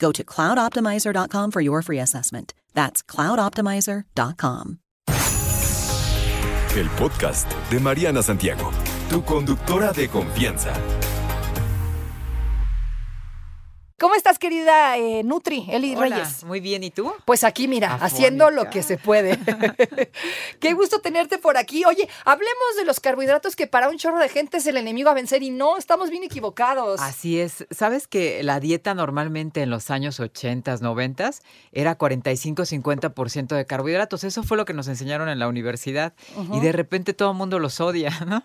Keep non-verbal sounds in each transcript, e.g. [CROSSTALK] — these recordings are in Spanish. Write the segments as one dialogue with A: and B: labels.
A: Go to cloudoptimizer.com for your free assessment. That's cloudoptimizer.com.
B: El podcast de Mariana Santiago, tu conductora de confianza.
C: ¿Cómo estás, querida eh, Nutri, Eli
D: Hola,
C: Reyes?
D: Muy bien, ¿y tú?
C: Pues aquí, mira, haciendo lo que se puede. [LAUGHS] Qué gusto tenerte por aquí. Oye, hablemos de los carbohidratos que para un chorro de gente es el enemigo a vencer y no, estamos bien equivocados.
D: Así es. ¿Sabes que la dieta normalmente en los años 80, 90 era 45-50% de carbohidratos? Eso fue lo que nos enseñaron en la universidad. Y de repente todo el mundo los odia, [LAUGHS] ¿no?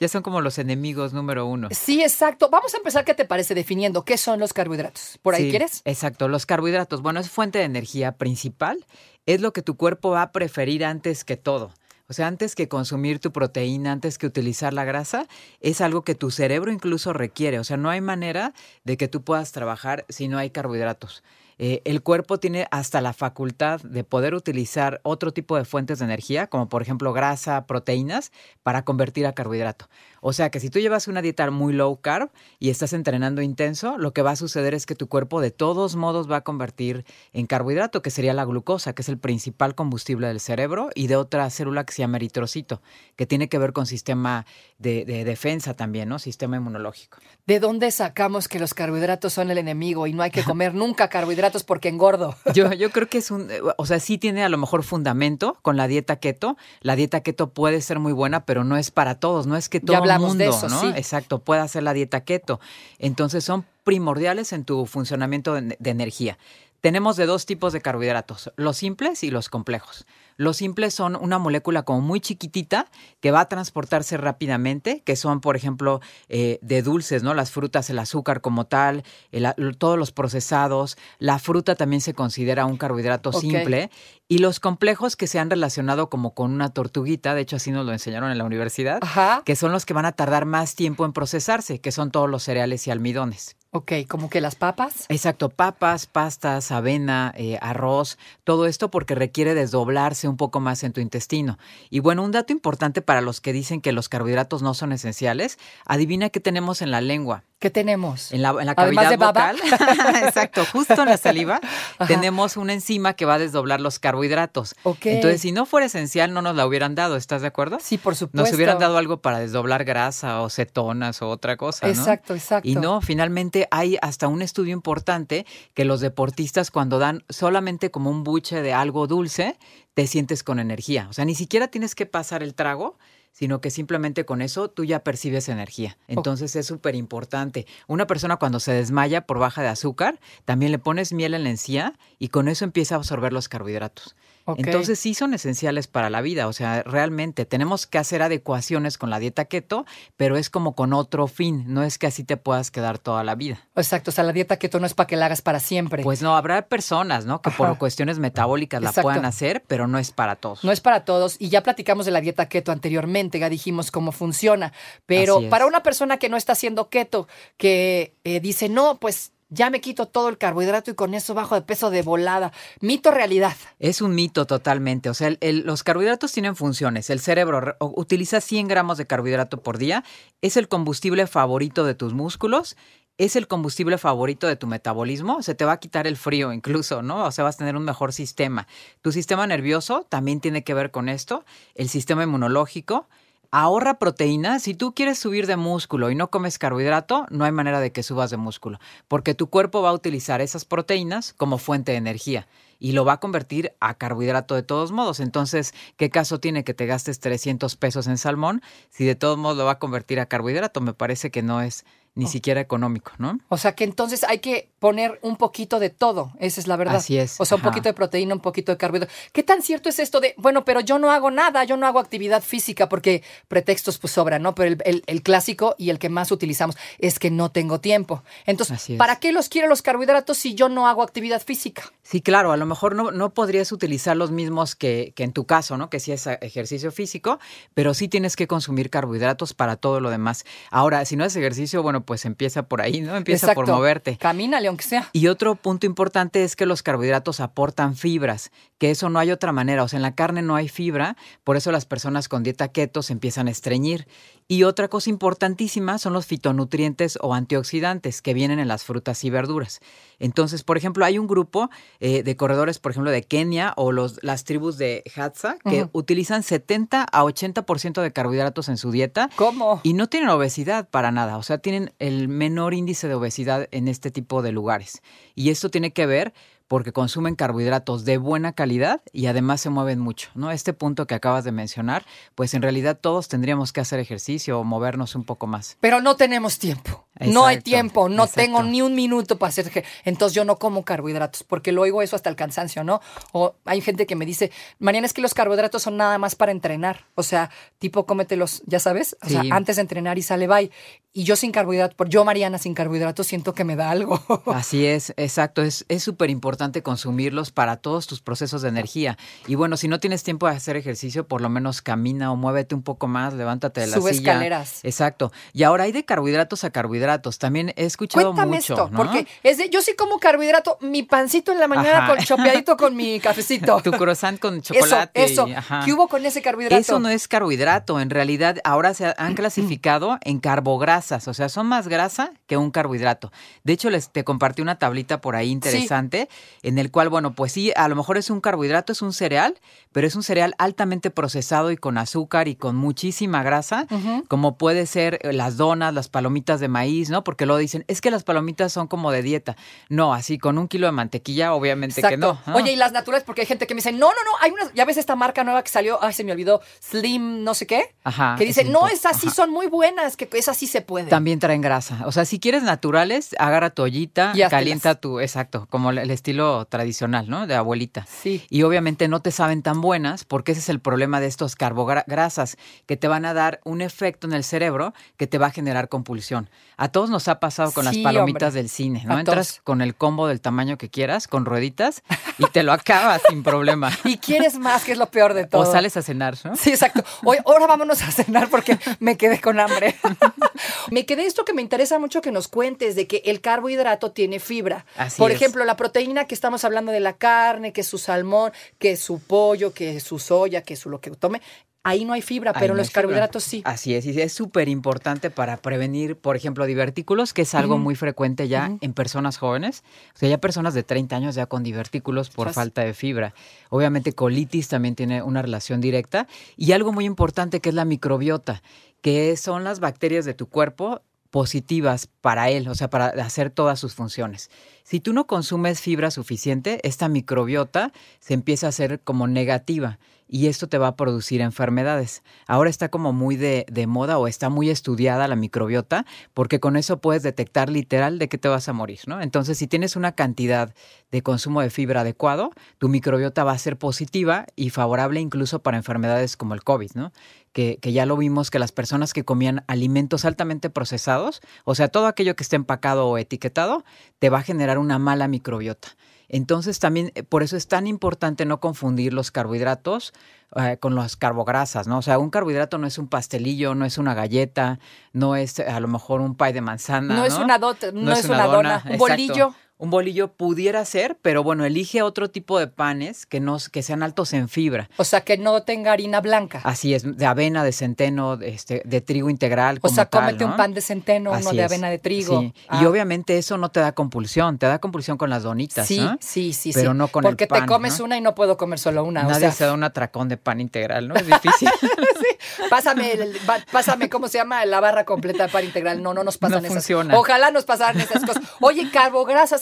D: Ya son como los enemigos número uno.
C: Sí, exacto. Vamos a empezar, ¿qué te parece? Definiendo qué son los carbohidratos. ¿Por ahí
D: Sí,
C: quieres?
D: Exacto. Los carbohidratos, bueno, es fuente de energía principal. Es lo que tu cuerpo va a preferir antes que todo. O sea, antes que consumir tu proteína, antes que utilizar la grasa, es algo que tu cerebro incluso requiere. O sea, no hay manera de que tú puedas trabajar si no hay carbohidratos. Eh, el cuerpo tiene hasta la facultad de poder utilizar otro tipo de fuentes de energía, como por ejemplo grasa, proteínas, para convertir a carbohidrato. O sea que si tú llevas una dieta muy low carb y estás entrenando intenso, lo que va a suceder es que tu cuerpo de todos modos va a convertir en carbohidrato, que sería la glucosa, que es el principal combustible del cerebro, y de otra célula que se llama eritrocito, que tiene que ver con sistema de, de defensa también, ¿no? Sistema inmunológico.
C: ¿De dónde sacamos que los carbohidratos son el enemigo y no hay que [LAUGHS] comer nunca carbohidratos porque engordo? [LAUGHS]
D: Yo, yo creo que es un, eh, o sea, sí tiene a lo mejor fundamento con la dieta keto. La dieta keto puede ser muy buena, pero no es para todos, no es que todo el
C: hablamos
D: mundo,
C: de eso,
D: ¿no?
C: sí.
D: Exacto, pueda hacer la dieta keto. Entonces son primordiales en tu funcionamiento de, de energía. Tenemos de dos tipos de carbohidratos, los simples y los complejos. Los simples son una molécula como muy chiquitita que va a transportarse rápidamente, que son, por ejemplo, eh, de dulces, ¿no? Las frutas, el azúcar como tal, el todos los procesados. La fruta también se considera un carbohidrato simple. Y los complejos que se han relacionado como con una tortuguita, de hecho así nos lo enseñaron en la universidad,
C: Ajá.
D: que son los que van a tardar más tiempo en procesarse, que son todos los cereales y almidones.
C: Ok, como que las papas.
D: Exacto, papas, pastas, avena, eh, arroz, todo esto porque requiere desdoblarse un poco más en tu intestino. Y bueno, un dato importante para los que dicen que los carbohidratos no son esenciales, adivina qué tenemos en la lengua.
C: ¿Qué tenemos?
D: En la, en la cavidad vocal, [LAUGHS] exacto, justo en la saliva, [LAUGHS]
C: Ajá.
D: tenemos una enzima que va a desdoblar los carbohidratos.
C: Ok.
D: Entonces, si no fuera esencial, no nos la hubieran dado, ¿estás de acuerdo?
C: Sí, por supuesto.
D: Nos hubieran dado algo para desdoblar grasa o cetonas o otra cosa, ¿no?
C: Exacto, exacto.
D: Y no, finalmente hay hasta un estudio importante que los deportistas cuando dan solamente como un buche de algo dulce, te sientes con energía. O sea, ni siquiera tienes que pasar el trago, sino que simplemente con eso tú ya percibes energía. Entonces es súper importante. Una persona cuando se desmaya por baja de azúcar, también le pones miel en la encía y con eso empieza a absorber los carbohidratos. Entonces sí son esenciales para la vida, o sea, realmente tenemos que hacer adecuaciones con la dieta keto, pero es como con otro fin, no es que así te puedas quedar toda la vida.
C: Exacto, o sea, la dieta keto no es para que la hagas para siempre.
D: Pues no, habrá personas, ¿no? Que por cuestiones metabólicas la puedan hacer, pero no es para todos.
C: No es para todos y ya platicamos de la dieta keto anteriormente, ya dijimos cómo funciona, pero para una persona que no está haciendo keto, que eh, dice, no, pues ya me quito todo el carbohidrato y con eso bajo de peso de volada, mito realidad.
D: Es un mito totalmente. O sea, los carbohidratos tienen funciones. El cerebro utiliza 100 gramos de carbohidrato por día. Es el combustible favorito de tus músculos. Es el combustible favorito de tu metabolismo. Se te va a quitar el frío incluso, ¿no? O sea, vas a tener un mejor sistema. Tu sistema nervioso también tiene que ver con esto. El sistema inmunológico. Ahorra proteína. Si tú quieres subir de músculo y no comes carbohidrato, no hay manera de que subas de músculo, porque tu cuerpo va a utilizar esas proteínas como fuente de energía. y lo va a convertir a carbohidrato de todos modos. Entonces, ¿qué caso tiene que te gastes 300 pesos en salmón si de todos modos lo va a convertir a carbohidrato? Me parece que no es ni
C: Oh.
D: siquiera económico, ¿no?
C: O sea que entonces hay que poner un poquito de todo, esa es la verdad.
D: Así es,
C: O sea, un poquito de proteína, un poquito de carbohidrato. ¿Qué tan cierto es esto de, bueno, pero yo no hago nada, yo no hago actividad física porque pretextos pues sobran, ¿no? Pero el, el- el clásico y el que más utilizamos es que no tengo tiempo. Entonces,
D: Así es.
C: ¿para qué los quiero los carbohidratos si yo no hago actividad física?
D: Sí, claro, a lo mejor no, no podrías utilizar los mismos que, que en tu caso, ¿no? Que sí es ejercicio físico, pero sí tienes que consumir carbohidratos para todo lo demás. Ahora, si no es ejercicio, bueno, pues empieza por ahí, ¿no? Empieza por moverte.
C: Camínale, aunque sea.
D: Y otro punto importante es que los carbohidratos aportan fibras, que eso no hay otra manera. O sea, en la carne no hay fibra, por eso las personas con dieta keto se empiezan a estreñir. Y otra cosa importantísima son los fitonutrientes o antioxidantes que vienen en las frutas y verduras. Entonces, por ejemplo, hay un grupo eh, de corredores, por ejemplo, de Kenia o los, las tribus de Hadza, que utilizan 70 a 80% de carbohidratos en su dieta
C: ¿Cómo?
D: y no tienen obesidad para nada, o sea, tienen el menor índice de obesidad en este tipo de lugares. Y esto tiene que ver porque consumen carbohidratos de buena calidad y además se mueven mucho, ¿no? Este punto que acabas de mencionar, pues en realidad todos tendríamos que hacer ejercicio o movernos un poco más.
C: Pero no tenemos tiempo. no hay tiempo, no
D: exacto.
C: tengo ni un minuto para hacer. ejer- Entonces yo no como carbohidratos, porque lo oigo eso hasta el cansancio, ¿no? O hay gente que me dice, Mariana, es que los carbohidratos son nada más para entrenar. O sea, tipo, cómetelos, ya sabes, o
D: Sí.
C: sea, antes de entrenar y sale bye. Y yo sin carbohidratos, por yo, Mariana, sin carbohidratos, siento que me da algo.
D: Así es, exacto. Es es súper importante consumirlos para todos tus procesos de energía. Y bueno, si no tienes tiempo de hacer ejercicio, por lo menos camina o muévete un poco más, levántate de la
C: Sube
D: silla.
C: escaleras.
D: Exacto. Y ahora hay de carbohidratos a carbohidratos. También he escuchado
C: Cuéntame
D: mucho.
C: esto,
D: ¿no?
C: porque es de, yo sí como carbohidrato, mi pancito en la mañana
D: Ajá.
C: con chopeadito con mi [LAUGHS] cafecito.
D: tu croissant con chocolate.
C: Eso,
D: y-
C: eso.
D: ajá.
C: ¿Qué hubo con ese carbohidrato?
D: Eso no es carbohidrato, en realidad ahora se han [CLEARS THROAT] clasificado en carbograsas, o sea, son más grasa que un carbohidrato. De hecho, les te compartí una tablita por ahí interesante en el cual, bueno, pues sí, a lo mejor es un carbohidrato, es un cereal, pero es un cereal altamente procesado y con azúcar y con muchísima grasa, como puede ser eh, las donas, las palomitas de maíz, ¿no? Porque luego dicen, es que las palomitas son como de dieta. No, así con un kilo de mantequilla, obviamente que no. ¿no?
C: Oye, y las naturales, porque hay gente que me dice, no, no, no, hay unas, ya ves esta marca nueva que salió, ay, se me olvidó, Slim, no sé qué,
D: Ajá,
C: que dice,
D: es
C: no, esas sí son muy buenas, que esas sí se puede.
D: También traen grasa. O sea, si quieres naturales, agarra tu ollita,
C: Y
D: calienta tu, exacto, como el el estilo tradicional, ¿no? De abuelita.
C: Sí.
D: Y obviamente no te saben tan buenas porque ese es el problema de estos carbograsas, que te van a dar un efecto en el cerebro que te va a generar compulsión. A todos nos ha pasado con
C: Sí,
D: las palomitas
C: hombre.
D: del cine, ¿no?
C: A
D: Entras
C: todos.
D: con el combo del tamaño que quieras, con rueditas, y te lo acabas sin problema. [LAUGHS]
C: Y quieres más, que es lo peor de todo.
D: O sales a cenar, ¿no?
C: Sí, exacto. Hoy, ahora vámonos a cenar porque me quedé con hambre. [LAUGHS] me quedé esto que me interesa mucho que nos cuentes de que el carbohidrato tiene fibra.
D: Así
C: Por
D: es.
C: ejemplo, la proteína que estamos hablando de la carne, que es su salmón, que es su pollo, que es su soya, que es su lo que tome. Ahí no hay fibra,
D: Ahí
C: pero
D: no
C: los
D: fibra.
C: carbohidratos sí.
D: Así es, y es súper importante para prevenir, por ejemplo, divertículos, que es algo muy frecuente ya en personas jóvenes. O sea, ya personas de 30 años ya con divertículos por falta de fibra. Obviamente colitis también tiene una relación directa. Y algo muy importante que es la microbiota, que son las bacterias de tu cuerpo positivas para él, o sea, para hacer todas sus funciones. Si tú no consumes fibra suficiente, esta microbiota se empieza a hacer como negativa y esto te va a producir enfermedades. Ahora está como muy de, moda o está muy estudiada la microbiota porque con eso puedes detectar literal de qué te vas a morir, ¿no? Entonces, si tienes una cantidad de consumo de fibra adecuado, tu microbiota va a ser positiva y favorable incluso para enfermedades como el COVID, ¿no? Que, que ya lo vimos que las personas que comían alimentos altamente procesados, o sea, todo aquello que esté empacado o etiquetado, te va a generar una mala microbiota. Entonces también eh, por eso es tan importante no confundir los carbohidratos eh, con las carbograsas, ¿no? O sea, un carbohidrato no es un pastelillo, no es una galleta, no es a lo mejor un pie de manzana.
C: No
D: No,
C: es una dot- no es una dona, un bolillo.
D: Un bolillo pudiera ser, pero bueno, elige otro tipo de panes que, no, que sean altos en fibra.
C: O sea, que no tenga harina blanca.
D: Así es, de avena, de centeno, de, este, de trigo integral.
C: o sea,
D: tal,
C: cómete un pan de centeno, uno de
D: es.
C: avena de trigo.
D: Sí.
C: Ah.
D: Y obviamente eso no te da compulsión, te da compulsión con las donitas,
C: Sí,
D: ¿no?
C: sí, sí,
D: Pero
C: sí.
D: no con el
C: Porque
D: pan,
C: te comes
D: ¿no?
C: una y no puedo comer solo una.
D: Nadie
C: o sea,
D: se da un atracón de pan integral, ¿no? Es difícil. [LAUGHS]
C: Pásame, el- pásame, ¿cómo se llama? La barra completa de pan integral. No, no nos pasan esas.
D: funciona.
C: Ojalá nos pasaran esas cosas. Oye,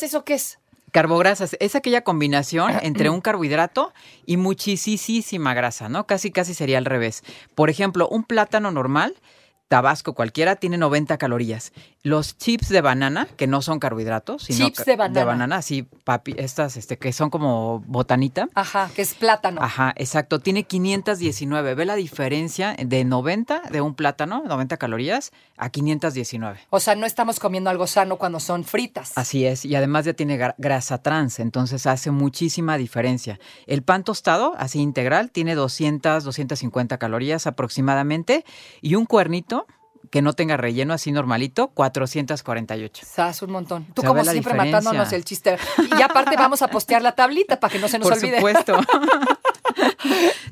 C: ¿eso qué es?
D: Carbograsas, es aquella combinación entre un carbohidrato y muchísima grasa, ¿no? Casi, casi sería al revés. Por ejemplo, un plátano normal Tabasco cualquiera tiene 90 calorías. Los chips de banana, que no son carbohidratos, sino
C: Chips de banana.
D: de banana, sí, papi, estas este que son como botanita.
C: Ajá, que es plátano.
D: Ajá, exacto, tiene 519. Ve la diferencia de 90 de un plátano, 90 calorías, a 519.
C: O sea, no estamos comiendo algo sano cuando son fritas.
D: Así es, y además ya tiene gra- grasa trans, entonces hace muchísima diferencia. El pan tostado, así integral, tiene 200, 250 calorías aproximadamente, y un cuernito que no tenga relleno, así normalito, 448.
C: Sas, un montón. Tú
D: Se
C: como siempre
D: diferencia.
C: matándonos el chiste. Y aparte vamos a postear la tablita para que no se nos
D: Por
C: olvide.
D: supuesto. [LAUGHS]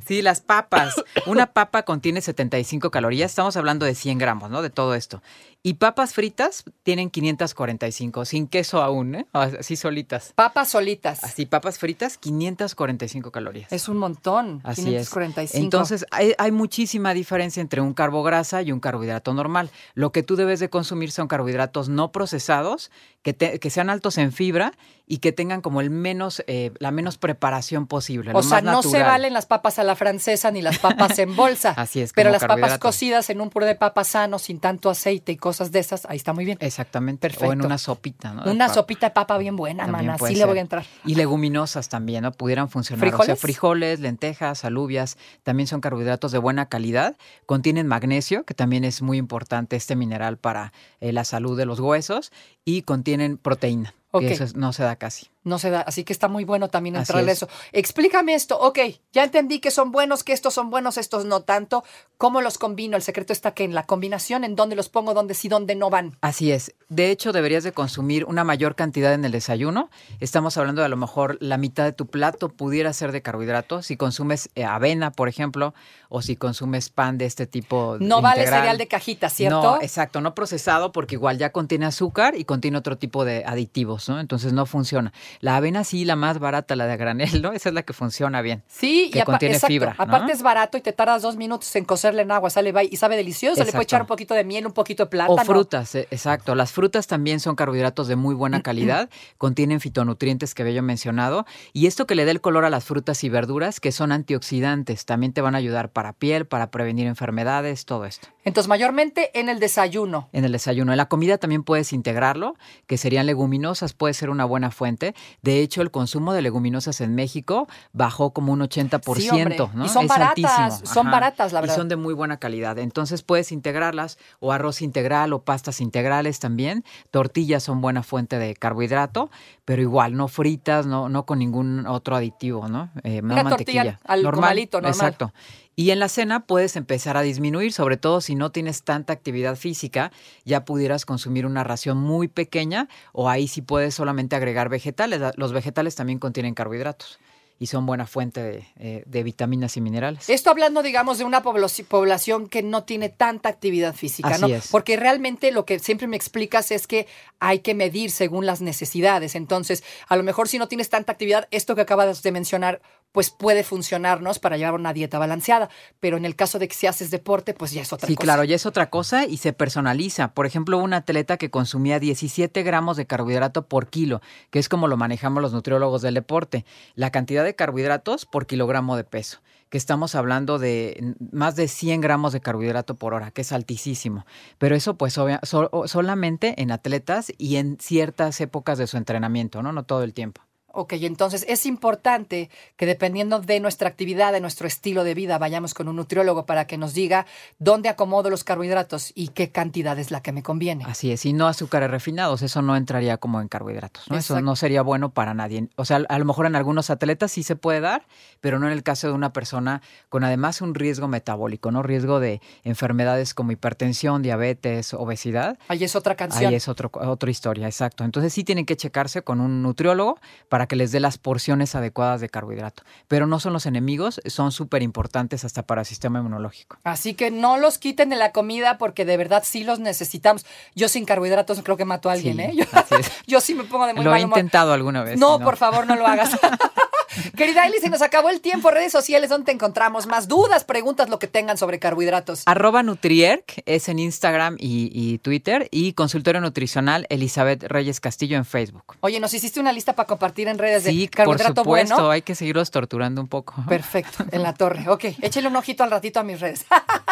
D: sí, las papas. Una papa contiene 75 calorías. Estamos hablando de 100 gramos, ¿no? De todo esto. Y papas fritas tienen 545, sin queso aún, ¿eh? Así solitas.
C: Papas solitas.
D: Así, papas fritas, 545 calorías.
C: Es un montón.
D: Así
C: 545.
D: es. Entonces, hay, hay muchísima diferencia entre un carbograsa y un carbohidrato normal. Lo que tú debes de consumir son carbohidratos no procesados, que, te- que sean altos en fibra y que tengan como el menos, eh, la menos preparación posible.
C: o
D: lo
C: sea,
D: más
C: no se valen las papas a la francesa ni las papas en bolsa. [LAUGHS]
D: Así es,
C: Pero las papas cocidas en un puré de papas sano, sin tanto aceite y cosas de esas, ahí está muy bien.
D: Exactamente. O en
C: Perfecto.
D: una sopita, ¿no?
C: Una sopita de papa bien buena,
D: También
C: mana.
D: puede
C: Sí le voy a entrar.
D: Y leguminosas también, ¿no? Pudieran funcionar. O sea,
C: ¿Frijoles?
D: frijoles, lentejas, alubias, también son carbohidratos de buena calidad. Contienen magnesio, que también es muy importante este mineral para eh, la salud de los huesos. Y contienen proteína,
C: Ok.
D: que eso es- no se da casi.
C: No se da, así que está muy bueno también entrarle
D: es.
C: eso. Explícame esto. Ok, ya entendí que son buenos, que estos son buenos, estos no tanto. ¿Cómo los combino? El secreto está que en la combinación, en dónde los pongo, dónde sí, dónde no van.
D: Así es. De hecho, deberías de consumir una mayor cantidad en el desayuno. Estamos hablando de a lo mejor la mitad de tu plato pudiera ser de carbohidratos. Si consumes eh, avena, por ejemplo, o si consumes pan de este tipo.
C: No vale cereal de cajita, ¿cierto?
D: No, exacto, no procesado porque igual ya contiene azúcar y contiene otro tipo de aditivos, ¿no? Entonces no funciona. La avena sí, la más barata, la de granel, ¿no? Esa es la que funciona bien.
C: Sí,
D: que
C: y
D: contiene
C: exacto.
D: fibra, ¿no?
C: Aparte es barato y te tardas dos minutos en cocerle en agua, sale y sabe delicioso. Le puede echar un poquito de miel, un poquito de plátano.
D: O frutas, eh, exacto. Las frutas también son carbohidratos de muy buena calidad, contienen fitonutrientes que había yo mencionado. Y esto que le da el color a las frutas y verduras, que son antioxidantes, también te van a ayudar para piel, para prevenir enfermedades, todo esto.
C: Entonces, mayormente en el desayuno.
D: En el desayuno. En la comida también puedes integrarlo, que serían leguminosas, puede ser una buena fuente. De hecho, el consumo de leguminosas en México bajó como un 80%.
C: Sí, hombre.
D: ¿no?
C: Y son
D: Es
C: baratas,
D: altísimo.
C: son baratas, la verdad.
D: Y son de muy buena calidad. Entonces puedes integrarlas, o arroz integral, o pastas integrales también. Tortillas son buena fuente de carbohidrato, pero igual, no fritas, no, no con ningún otro aditivo, ¿no? Eh,
C: Una
D: mantequilla.
C: al comalito, normal.
D: Exacto. Y en la cena puedes empezar a disminuir, sobre todo si no tienes tanta actividad física, ya pudieras consumir una ración muy pequeña o ahí sí puedes solamente agregar vegetales. Los vegetales también contienen carbohidratos y son buena fuente de, eh, de vitaminas y minerales.
C: Esto hablando, digamos, de una poblaci- población que no tiene tanta actividad física,
D: Así
C: ¿no?
D: es.
C: Porque realmente lo que siempre me explicas es que hay que medir según las necesidades. Entonces, a lo mejor si no tienes tanta actividad, esto que acabas de mencionar, pues puede funcionarnos para llevar una dieta balanceada. Pero en el caso de que si haces deporte, pues ya es otra
D: Sí,
C: cosa.
D: claro, ya es otra cosa y se personaliza. Por ejemplo, un atleta que consumía 17 gramos de carbohidrato por kilo, que es como lo manejamos los nutriólogos del deporte. La cantidad de carbohidratos por kilogramo de peso, que estamos hablando de más de 100 gramos de carbohidrato por hora, que es altísimo. Pero eso pues obvia- so- solamente en atletas y en ciertas épocas de su entrenamiento, ¿no? No todo el tiempo.
C: Ok, entonces es importante que dependiendo de nuestra actividad, de nuestro estilo de vida, vayamos con un nutriólogo para que nos diga dónde acomodo los carbohidratos y qué cantidad es la que me conviene.
D: Así es, y no azúcares refinados, eso no entraría como en carbohidratos, ¿no? Eso no sería bueno para nadie. O sea, a lo mejor en algunos atletas sí se puede dar, pero no en el caso de una persona con además un riesgo metabólico, ¿no? Riesgo de enfermedades como hipertensión, diabetes, obesidad.
C: Ahí es otra canción.
D: Ahí es otro, otra historia, exacto. Entonces sí tienen que checarse con un nutriólogo para que les dé las porciones adecuadas de carbohidrato. Pero no son los enemigos, son súper importantes hasta para el sistema inmunológico.
C: Así que no los quiten de la comida porque de verdad sí los necesitamos. Yo sin carbohidratos creo que mato a alguien,
D: Sí,
C: ¿eh? Yo, [LAUGHS] yo sí me pongo de muy
D: Lo he
C: mal humor.
D: intentado alguna vez.
C: No, por favor, no lo hagas. [LAUGHS] [LAUGHS] Querida Eli, se nos acabó el tiempo. Redes sociales, donde te encontramos? Más dudas, preguntas, lo que tengan sobre carbohidratos.
D: Arroba Nutrierc es en Instagram y, y Twitter y consultorio nutricional Elizabeth Reyes Castillo en Facebook.
C: Oye, nos hiciste una lista para compartir en redes
D: Sí,
C: de
D: por
C: carbohidrato
D: supuesto,
C: bueno.
D: hay que seguirlos torturando un poco.
C: Perfecto, en la torre. Ok, échale un ojito al ratito a mis redes. [LAUGHS]